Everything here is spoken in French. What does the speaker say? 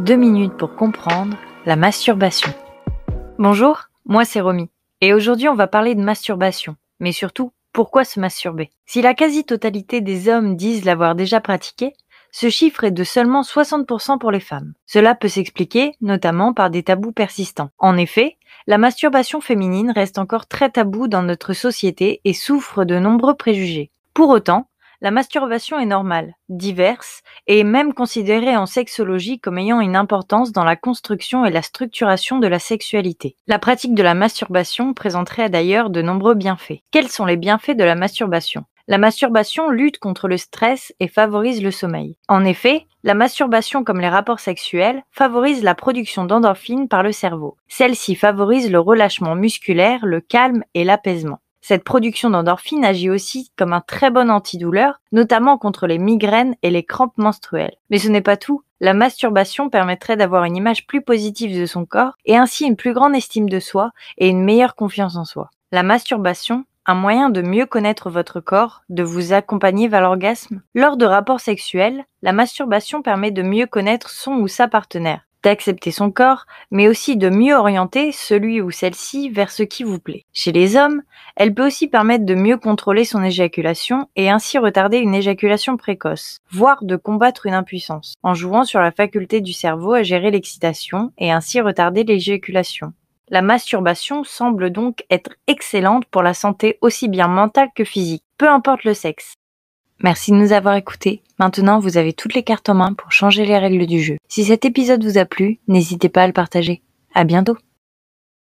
Deux minutes pour comprendre la masturbation. Bonjour, moi c'est Romy. Et aujourd'hui on va parler de masturbation. Mais surtout, pourquoi se masturber? Si la quasi-totalité des hommes disent l'avoir déjà pratiqué, ce chiffre est de seulement 60% pour les femmes. Cela peut s'expliquer notamment par des tabous persistants. En effet, la masturbation féminine reste encore très taboue dans notre société et souffre de nombreux préjugés. Pour autant, la masturbation est normale, diverse et même considérée en sexologie comme ayant une importance dans la construction et la structuration de la sexualité. La pratique de la masturbation présenterait d'ailleurs de nombreux bienfaits. Quels sont les bienfaits de la masturbation? La masturbation lutte contre le stress et favorise le sommeil. En effet, la masturbation comme les rapports sexuels favorise la production d'endorphines par le cerveau. Celle-ci favorise le relâchement musculaire, le calme et l'apaisement. Cette production d'endorphines agit aussi comme un très bon antidouleur, notamment contre les migraines et les crampes menstruelles. Mais ce n'est pas tout. La masturbation permettrait d'avoir une image plus positive de son corps et ainsi une plus grande estime de soi et une meilleure confiance en soi. La masturbation un moyen de mieux connaître votre corps, de vous accompagner vers l'orgasme. Lors de rapports sexuels, la masturbation permet de mieux connaître son ou sa partenaire, d'accepter son corps, mais aussi de mieux orienter celui ou celle-ci vers ce qui vous plaît. Chez les hommes, elle peut aussi permettre de mieux contrôler son éjaculation et ainsi retarder une éjaculation précoce, voire de combattre une impuissance, en jouant sur la faculté du cerveau à gérer l'excitation et ainsi retarder l'éjaculation. La masturbation semble donc être excellente pour la santé aussi bien mentale que physique, peu importe le sexe. Merci de nous avoir écoutés. Maintenant, vous avez toutes les cartes en main pour changer les règles du jeu. Si cet épisode vous a plu, n'hésitez pas à le partager. À bientôt.